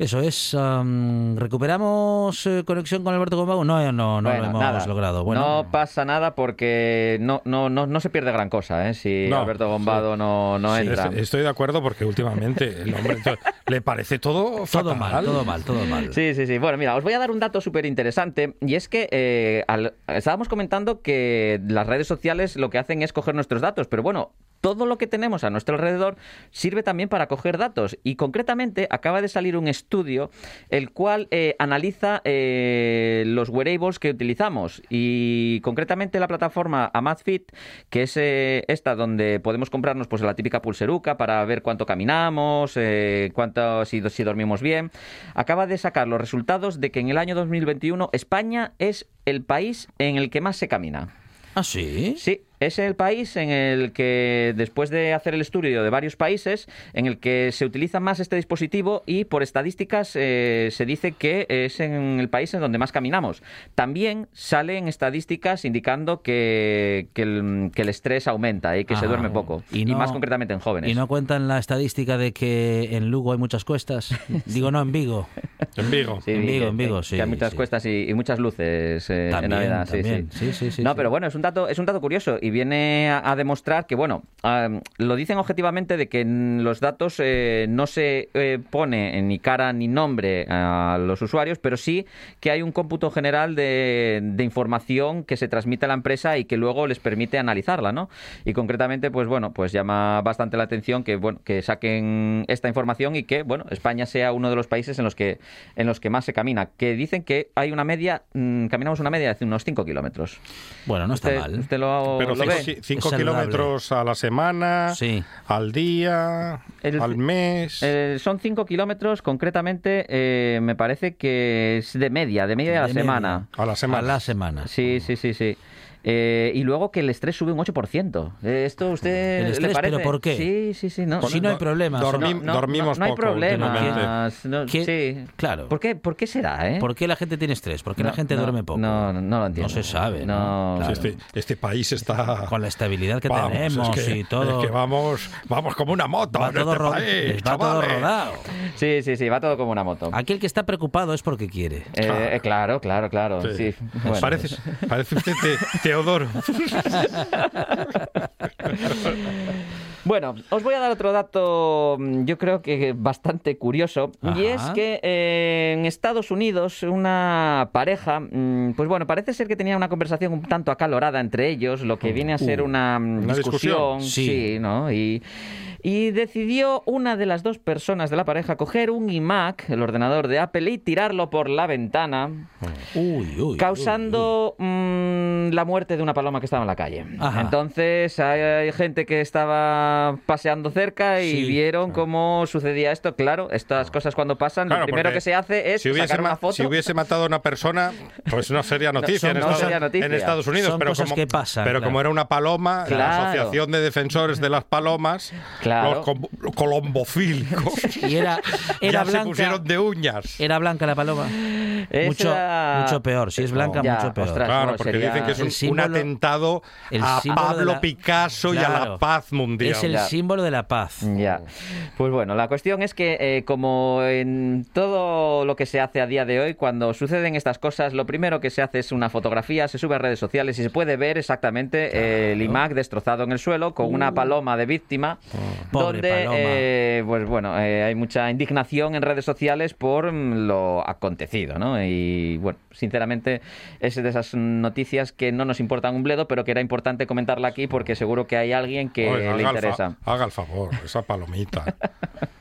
Eso es. ¿Recuperamos eh, conexión con Alberto Gombau? No, no, no lo hemos logrado. Bueno. No pasa nada porque no, no, no, no se pierde gran cosa ¿eh? si Alberto Gombado no, no entra. Estoy de acuerdo porque últimamente el hombre le parece todo Todo mal, todo mal, todo mal. Sí, sí, sí. Bueno, mira, os voy a dar un dato súper interesante y es que eh, estábamos comentando que las redes sociales lo que hacen es coger nuestros datos, pero bueno, todo lo que tenemos a nuestro alrededor sirve también para coger datos. Y concretamente acaba de salir un estudio el cual eh, analiza eh, los wearables que utilizamos. Y concretamente la plataforma Amazfit, que es eh, esta donde podemos comprarnos pues la típica pulseruca para ver cuánto caminamos, cuánto si, si dormimos bien, acaba de sacar los resultados de que en el año 2021 España es el país en el que más se camina. ¿Ah, sí? Sí, es el país en el que, después de hacer el estudio de varios países, en el que se utiliza más este dispositivo y por estadísticas eh, se dice que es en el país en donde más caminamos. También salen estadísticas indicando que, que, el, estrés aumenta y que se duerme poco, y, más concretamente en jóvenes. ¿Y no cuentan la estadística de que en Lugo hay muchas cuestas? Digo, no, en Vigo. En Vigo. Sí, en Vigo, en Vigo, sí. Que hay muchas cuestas y, muchas luces eh, en Navidad. Sí, sí, sí. No, pero bueno, es un dato, es un dato curioso viene a, demostrar que, bueno, lo dicen objetivamente de que los datos eh, no se eh, pone ni cara ni nombre a los usuarios, pero sí que hay un cómputo general de, información que se transmite a la empresa y que luego les permite analizarla, ¿no? Y concretamente, pues bueno, pues llama bastante la atención que, bueno, que saquen esta información y que, bueno, España sea uno de los países en los que, en los que más se camina. Que dicen que hay una media, mm, caminamos una media de unos 5 kilómetros. Bueno, no está mal. Usted lo, 5 kilómetros a la semana, al día, al mes. son 5 kilómetros, concretamente, eh, me parece que es de media, de media a la semana. A la semana. A la semana. Sí, sí, sí, sí. Eh, y luego que el estrés sube un 8%. Eh, ¿Esto usted ¿El estrés, parece? ¿Pero por qué? Sí, sí, sí. No. Si no hay problemas. dormimos no, hay poco problemas. sí. Claro. ¿Por qué, ¿Por qué será? Eh? ¿Por qué la gente tiene estrés? ¿Por qué la gente duerme poco? No, no, lo entiendo. No se sabe. No, este, este, país está... Con la estabilidad que tenemos y todo. Es que vamos, vamos como una moto va todo este Va todo rodado. Sí, sí, sí, va todo como una moto. Aquí el que está preocupado es porque quiere. claro, claro, claro. Sí. Parece, parece usted Teodoro. Bueno, os voy a dar otro dato, mm, yo creo que bastante curioso, y es que eh, en Estados Unidos una pareja, mm, pues bueno, parece ser que tenía una conversación un tanto acalorada entre ellos, lo que viene a ser uh, una, discusión, sí, ¿no? Y y decidió una de las dos personas de la pareja coger un iMac, el ordenador de Apple, y tirarlo por la ventana, causando mm, la muerte de una paloma que estaba en la calle. Entonces hay, gente que estaba paseando cerca y vieron cómo sucedía esto. Claro, estas cosas cuando pasan, lo primero que se hace es si sacar una foto. Si hubiese matado a una persona, pues no sería noticia, en, Estados, Unidos. pero como, que pasan, pero como era una paloma, la Asociación de Defensores de las Palomas los colombofílicos. Y era, era blanca. se pusieron de uñas. Era blanca la paloma. Mucho, mucho peor. Si es blanca, mucho peor. claro, porque dicen que es un, atentado a Pablo Picasso y a la paz mundial. Es el símbolo de la paz. Ya. Pues bueno, la cuestión es que, eh, como en todo lo que se hace a día de hoy, cuando suceden estas cosas, lo primero que se hace es una fotografía, se sube a redes sociales y se puede ver exactamente el iMac destrozado en el suelo con una uh. paloma de víctima. Donde eh, pues bueno, eh, hay mucha indignación en redes sociales por mm, lo acontecido, ¿no? Y bueno, sinceramente es de esas noticias que no nos importan un bledo, pero que era importante comentarla aquí porque seguro que hay alguien que le interesa. haga el favor, esa palomita.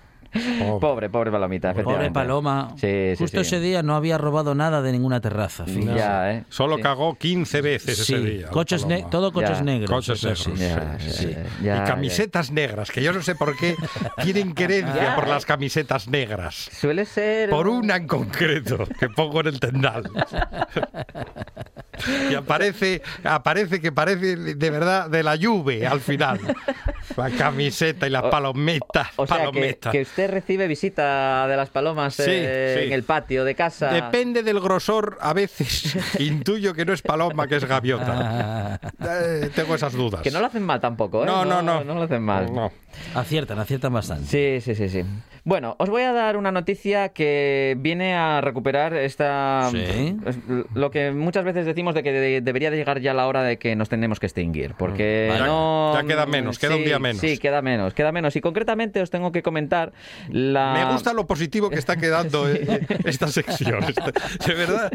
Pobre, pobre, palomita. Pobre paloma. Justo ese día no había robado nada de ninguna terraza. Ya, ¿eh? Solo cagó 15 veces ese día. Coches todo coches negros. Coches negros. y camisetas negras, que yo no sé por qué tienen querencia por las camisetas negras. Suele ser. Por una en concreto, que pongo en el tendal. y aparece, aparece que parece de verdad de la lluvia al final. La camiseta y la palometa. O, sea, Que, usted recibe visita de las palomas eh, en el patio de casa. Depende del grosor, a veces intuyo que no es paloma, que es gaviota. Eh, tengo esas dudas. Que no lo hacen mal tampoco, ¿eh? No, no, no. No, lo hacen mal. No. Aciertan, aciertan bastante. Sí, sí, sí, sí. Bueno, os voy a dar una noticia que viene a recuperar esta lo que muchas veces decimos de que debería de llegar ya la hora de que nos tenemos que extinguir, porque mm. no ya queda menos, queda un día menos. Sí, queda menos, queda menos y concretamente os tengo que comentar la Me gusta lo positivo que está quedando eh, esta sección. De verdad,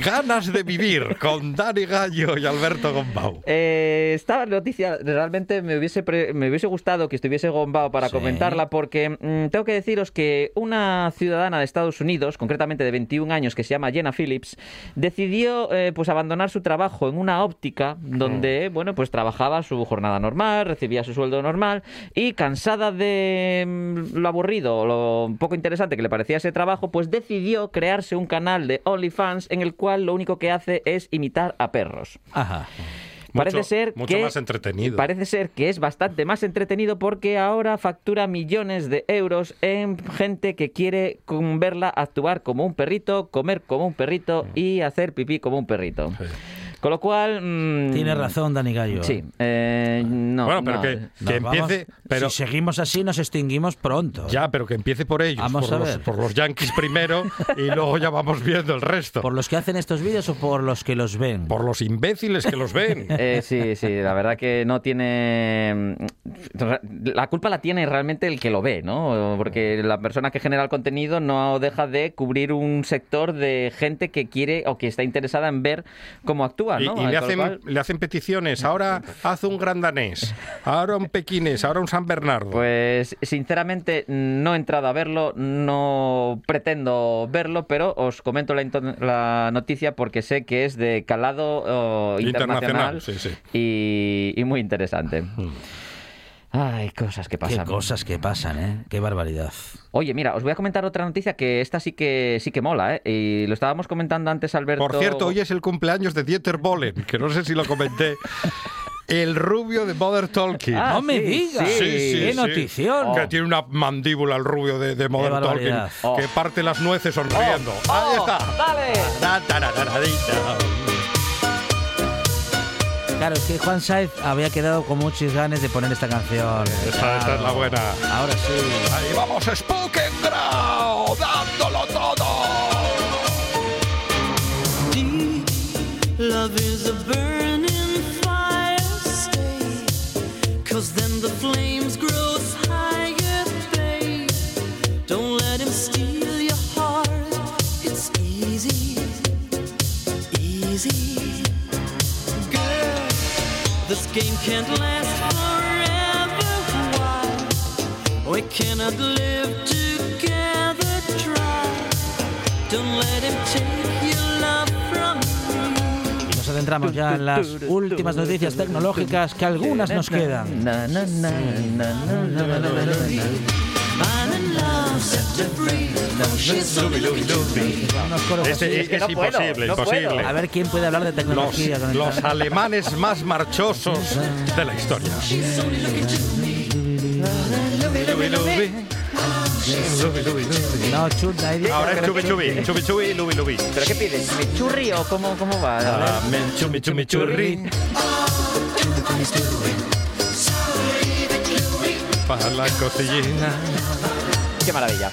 ganas de vivir con Dani Gallo y Alberto Gombau. Eh, esta noticia realmente me hubiese me hubiese gustado que estuviese Gombao para comentarla porque mm, tengo que deciros que una ciudadana de Estados Unidos, concretamente de 21 años, que se llama Jenna Phillips, decidió eh, pues abandonar su trabajo en una óptica donde, mm. bueno, pues trabajaba su jornada normal, recibía su sueldo normal y cansada de mm, lo aburrido, lo poco interesante que le parecía ese trabajo, pues decidió crearse un canal de OnlyFans en el cual lo único que hace es imitar a perros. Ajá parece ser mucho que, más entretenido. Parece ser que es bastante más entretenido porque ahora factura millones de euros en gente que quiere verla actuar como un perrito, comer como un perrito mm. y hacer pipí como un perrito. Con lo cual. Mm, Tiene razón, Dani Gallo. Sí. Eh, no, bueno, pero que, empiece. pero, si seguimos así, nos extinguimos pronto. Ya, pero que empiece por ellos. Vamos por, a los, ver. por los yankees primero y luego ya vamos viendo el resto. ¿Por los que hacen estos vídeos o por los que los ven? Por los imbéciles que los ven. Eh, sí, sí, la verdad que no tiene. Mm, la culpa la tiene realmente el que lo ve, ¿no? Porque la persona que genera el contenido no deja de cubrir un sector de gente que quiere o que está interesada en ver cómo actúa, ¿no? Y, le, hacen, le hacen peticiones. Ahora haz un gran danés, ahora un pequinés, ahora un San Bernardo. Pues sinceramente no he entrado a verlo, no pretendo verlo, pero os comento la, noticia porque sé que es de calado oh, internacional, Y, muy interesante. Ay, cosas que pasan. Qué cosas que pasan, ¿eh? Qué barbaridad. Oye, mira, os voy a comentar otra noticia que esta sí que sí que mola, ¿eh? Y lo estábamos comentando antes, Alberto. Por cierto, hoy es el cumpleaños de Dieter Bohlen, que no sé si lo comenté. El rubio de Mother Talking. Ah, no me digas. Sí, sí, Qué notición. Que tiene una mandíbula el rubio de, de Mother Talking. Que parte las nueces sonriendo. Oh, Ahí está. Dale. Claro, es que Juan Saez había quedado con muchos ganas de poner esta canción. Esta, esta es la buena. Ahora sí. Ahí vamos, Spoken Ground, dándolo todo. Deep, love is a burning game can't last forever. Why? We cannot live together. Try. Don't let him take your love from me. Y nos adentramos ya en las últimas noticias tecnológicas que algunas nos quedan. Este, es, es, es no imposible, no imposible. A ver quién puede hablar de tecnología. Los, los alemanes más marchosos de la historia. No, churri. Ahora es chubi chubi, chubi chubi, lubi lubi. ¿Pero qué pides? ¿Churri o cómo, cómo va? Ah, chumi chumi churri. Para la cocina. Qué maravilla.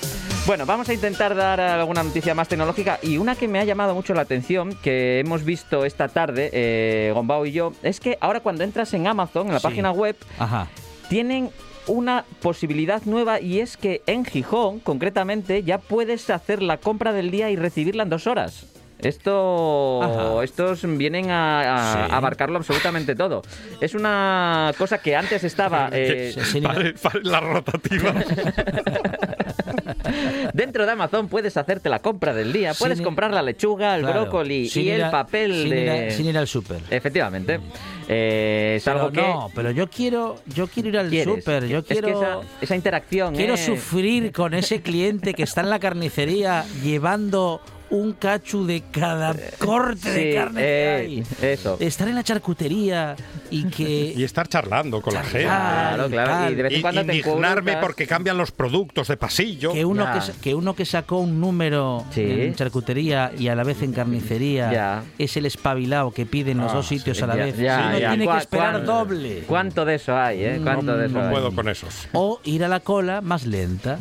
Bueno, vamos a intentar dar alguna noticia más tecnológica y una que me ha llamado mucho la atención, que hemos visto esta tarde, eh, Gombao y yo, es que ahora cuando entras en Amazon, en la Sí. página web, Ajá. tienen una posibilidad nueva y es que en Gijón, concretamente, ya puedes hacer la compra del día y recibirla en dos horas. Esto, Ajá. estos vienen a, a Sí. abarcarlo absolutamente todo. Es una cosa que antes estaba eh, Pare- pare la rotativa. dentro de Amazon. Puedes hacerte la compra del día, puedes Sin- comprar la lechuga, el Claro, brócoli y el a- papel sin de. ir a- sin ir al súper. Efectivamente, Eh, es Pero algo que no, pero yo quiero, yo quiero ir al súper, yo Es que quiero, esa, esa interacción. quiero eh, sufrir con ese cliente que está en la carnicería llevando un cachu de cada corte de sí, carne eh, que hay. Eso. Estar en la charcutería y que Y estar charlando con la gente. Claro, claro. Y de vez en Y- cuando te indignarme encuentras- porque cambian los productos de pasillo. que uno que, que uno que sacó un número Sí. en charcutería y a la vez en carnicería Ya. es el espabilado que pide en los Ah, dos sitios sí. a la Ya, vez. ya, uno ya. tiene que ¿Cuá- esperar cuán- doble. ¿Cuánto de eso hay, eh? ¿Cuánto de eso No hay? puedo con esos. O ir a la cola más lenta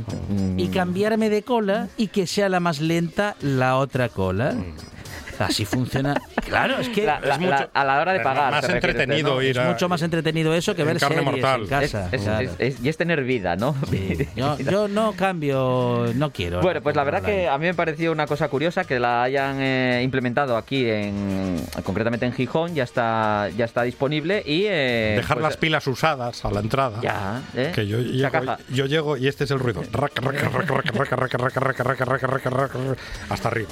y Mm. cambiarme de cola y que sea la más lenta la otra otra cola. Mm. Así funciona. Claro, es que la, la, mucho, la, a la hora de pagar. Más entretenido ¿no? ir a, es mucho más entretenido eso que ver carne series mortal. en casa. Es, es, claro. y es tener vida, ¿no? Sí. Yo, yo, no cambio, no quiero. Bueno, pues la verdad online. que a mí me pareció una cosa curiosa que la hayan eh, implementado aquí, en, concretamente en Gijón, ya está, ya está disponible y... Eh, Dejar pues, las pilas usadas a la entrada. Ya, ¿eh? Que yo llego, yo llego y este es el ruido. Hasta arriba.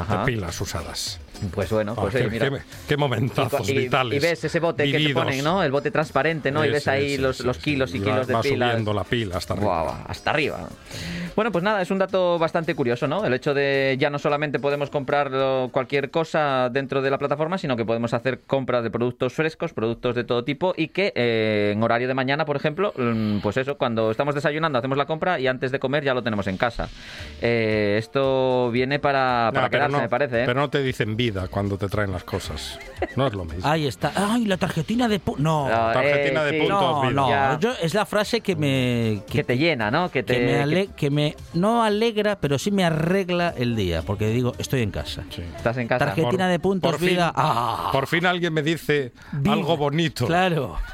Ajá. De pilas usadas. Pues bueno, pues Ah, oye, qué, mira. qué- qué momentazos y, vitales. y ves ese bote que te ponen, ¿no? El bote transparente, ¿no? y ves ahí ese, los, ese, los ese. kilos y kilos de va pilas. subiendo la pila hasta arriba. Guau, hasta arriba. Bueno, pues nada, es un dato bastante curioso, ¿no? El hecho de ya no solamente podemos comprar cualquier cosa dentro de la plataforma, sino que podemos hacer compras de productos frescos, productos de todo tipo y que eh, en horario de mañana, por ejemplo, mm, pues eso, cuando estamos desayunando hacemos la compra y antes de comer ya lo tenemos en casa. Eh, esto viene para, para pero quedarse, no- me parece, ¿eh? Pero no te dicen vida cuando te traen las cosas. No es lo mismo. Ahí está. ¡Ay, la tarjetina de pu- No. No, tarjetina de sí. puntos, No, vida. no, yo, es la frase que me Que te llena, ¿no? Que te... que me, que ale- que me no alegra, pero sí me arregla el día, porque digo, estoy en casa. Sí. estás en casa. Tarjetina de puntos, por fin- vida. ¡Ah! Por fin alguien me dice Vida. algo bonito. Claro.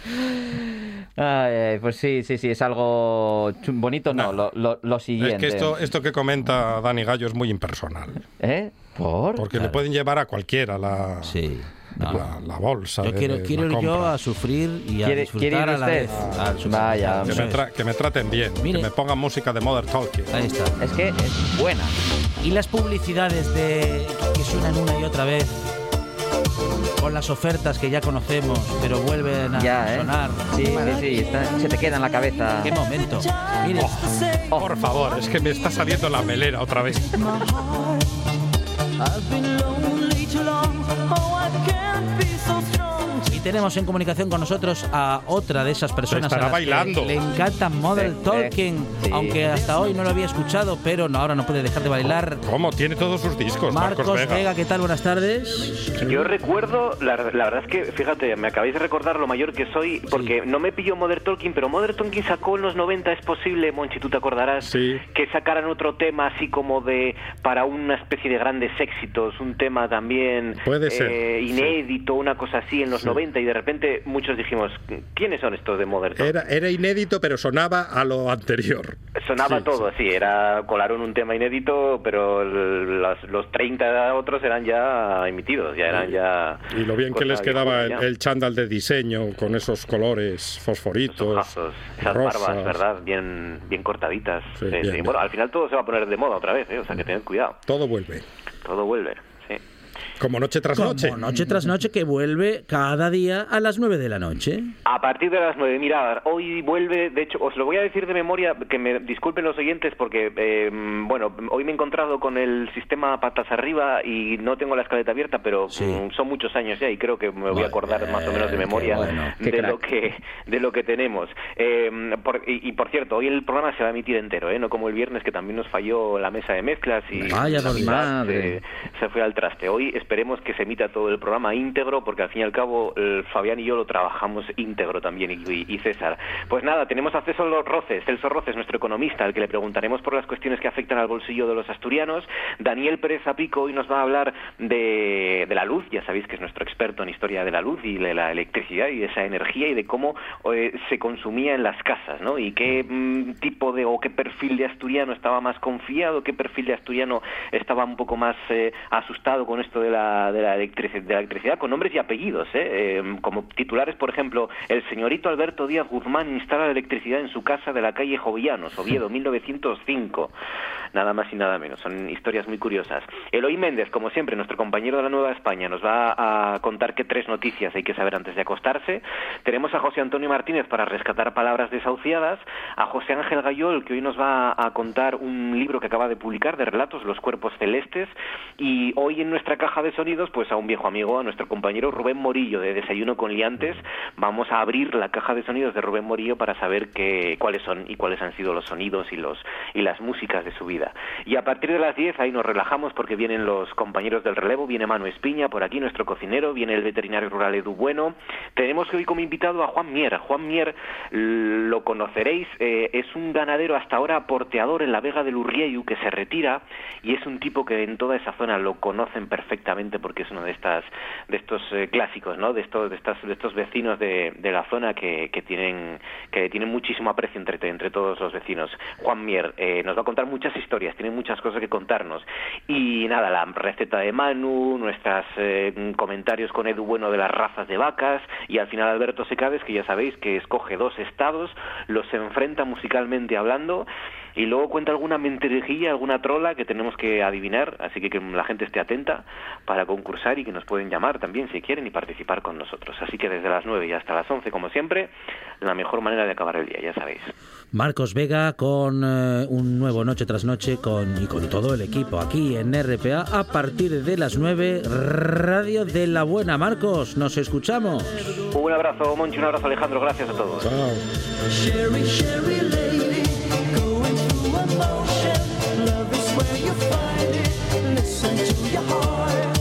Ay, ay, pues sí, sí, sí, es algo bonito, no, No. Lo, lo, lo Es siguiente. que esto, esto que comenta Dani Gallo es muy impersonal. ¿Eh? ¿Por? Porque le Claro. pueden llevar a cualquiera la, Sí. No. la, la bolsa. Yo de- quiero, de quiero la ir yo a sufrir y a ¿Quiere- disfrutar quiere ir a la usted? vez. Ah, al supermercado. vaya, Que Eso me, es. tra- que me traten bien, Mire. que me pongan música de Modern Talking. Ahí está. Es que es buena. Y las publicidades de que suenan una y otra vez con las ofertas que ya conocemos, pero vuelven a Ya, ¿eh? sonar. Sí, sí, sí, está- se te queda en la cabeza. Qué momento. Mire, Por favor, es que me está saliendo la melera otra vez. y tenemos en comunicación con nosotros a otra de esas personas Estará a bailando. le encanta Model Sí, Talking, sí. aunque hasta hoy no lo había escuchado, pero no, ahora no puede dejar de bailar. ¿Cómo? Tiene todos sus discos, Marcos, Marcos Vega. Vega, ¿qué tal? Buenas tardes. Yo recuerdo, la, la verdad es que, fíjate, me acabáis de recordar lo mayor que soy, porque no me pilló Modern Talking, pero Modern Talking sacó en los 90, es posible, Monchi, tú te acordarás, Sí. que sacaran otro tema así como de, para una especie de grandes éxitos, un tema también Puede ser, eh, sí. inédito, una cosa así en los 90. 90 y de repente muchos dijimos, ¿quiénes son estos de Modern Talking? Era, era inédito, pero sonaba a lo anterior. Sonaba todo, sí. era colaron un tema inédito, pero los, los 30 otros eran ya emitidos, ya eran ya... Y lo bien que les quedaba el, chándal de diseño con esos colores fosforitos, esas barbas, ¿verdad? Bien, bien cortaditas. Bueno, al final todo se va a poner de moda otra vez, ¿eh? o sea que tened cuidado. Todo vuelve. Todo vuelve. Como noche tras noche. Como noche tras noche que vuelve cada día a las 9 de la noche. A partir de las 9. Mira, hoy vuelve, de hecho, os lo voy a decir de memoria, que me disculpen los oyentes porque, eh, bueno, hoy me he encontrado con el sistema patas arriba y no tengo la escaleta abierta, pero son muchos años ya y creo que me voy a acordar más o menos de memoria de, lo que, de lo que tenemos. Eh, y, por cierto, hoy el programa se va a emitir entero, ¿eh? no como el viernes que también nos falló la mesa de mezclas y Vaya madre. Se, fue al traste. Hoy esperemos que se emita todo el programa íntegro, porque al fin y al cabo Fabián y yo lo trabajamos íntegro también, y, César. Pues nada, tenemos acceso a los Roces, Celso Roces, nuestro economista, al que le preguntaremos por las cuestiones que afectan al bolsillo de los asturianos. Daniel Pérez Apico hoy nos va a hablar de, la luz, ya sabéis que es nuestro experto en historia de la luz y de la electricidad y de esa energía y de cómo eh, se consumía en las casas, ¿no? Y qué mm, tipo de o qué perfil de asturiano estaba más confiado, qué perfil de asturiano estaba un poco más eh, asustado con esto de la de la, electricidad, con nombres y apellidos, ¿eh? ¿eh? como titulares, por ejemplo, el señorito Alberto Díaz Guzmán instala la electricidad en su casa de la calle Jovillanos, Oviedo, 1905. Nada más y nada menos, son historias muy curiosas. Eloy Méndez, como siempre, nuestro compañero de la Nueva España, nos va a contar qué tres noticias hay que saber antes de acostarse. Tenemos a José Antonio Martínez para rescatar palabras desahuciadas, a José Ángel Gayol, que hoy nos va a contar un libro que acaba de publicar de relatos, Los Cuerpos Celestes, y hoy en nuestra caja de sonidos, pues a un viejo amigo, a nuestro compañero Rubén Morillo de Desayuno con Liantes. Vamos a abrir la caja de sonidos de Rubén Morillo para saber qué, cuáles son y cuáles han sido los sonidos y, los, y las músicas de su vida. Y a partir de las 10 ahí nos relajamos porque vienen los compañeros del relevo, viene Manu Espiña por aquí, nuestro cocinero, viene el veterinario rural Edu Bueno. Tenemos hoy como invitado a Juan Mier. Juan Mier lo conoceréis, eh, es un ganadero hasta ahora porteador en la Vega del Urrieyu que se retira y es un tipo que en toda esa zona lo conocen perfectamente porque es uno de estas de estos eh, clásicos no de estos de estas de estos vecinos de, la zona que, que, tienen que tienen muchísimo aprecio entre entre todos los vecinos. Juan Mier eh, nos va a contar muchas historias tiene muchas cosas que contarnos. Y nada la receta de Manu nuestros eh, comentarios con Edu Bueno de las razas de vacas y al final Alberto Secades que ya sabéis que escoge dos estados los enfrenta musicalmente hablando y luego cuenta alguna mentirejilla, alguna trola que tenemos que adivinar, así que que la gente esté atenta para concursar y que nos pueden llamar también si quieren y participar con nosotros. Así que desde las 9 y hasta las 11, como siempre, la mejor manera de acabar el día, ya sabéis. Marcos Vega con eh, un nuevo Noche tras Noche con, y con todo el equipo aquí en RPA a partir de las 9, Radio de la Buena. Marcos, nos escuchamos. Un abrazo, Monchi, un abrazo, Alejandro, gracias a todos. emotion. Love is where you find it. Listen to your heart.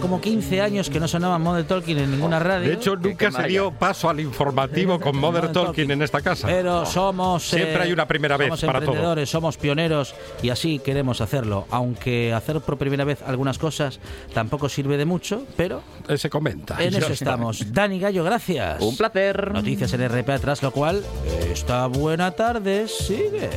Como 15 años que no sonaba Modern Talking en ninguna radio. De hecho, nunca se dio paso al informativo con Modern Talking en esta casa. Pero somos. Siempre hay una primera vez somos para emprendedores, Somos pioneros y así queremos hacerlo. Aunque hacer por primera vez algunas cosas tampoco sirve de mucho, pero. Se comenta. En eso estamos. Dani Gallo, gracias. Un placer. Noticias en RP atrás, lo cual. Esta buena tarde sigue.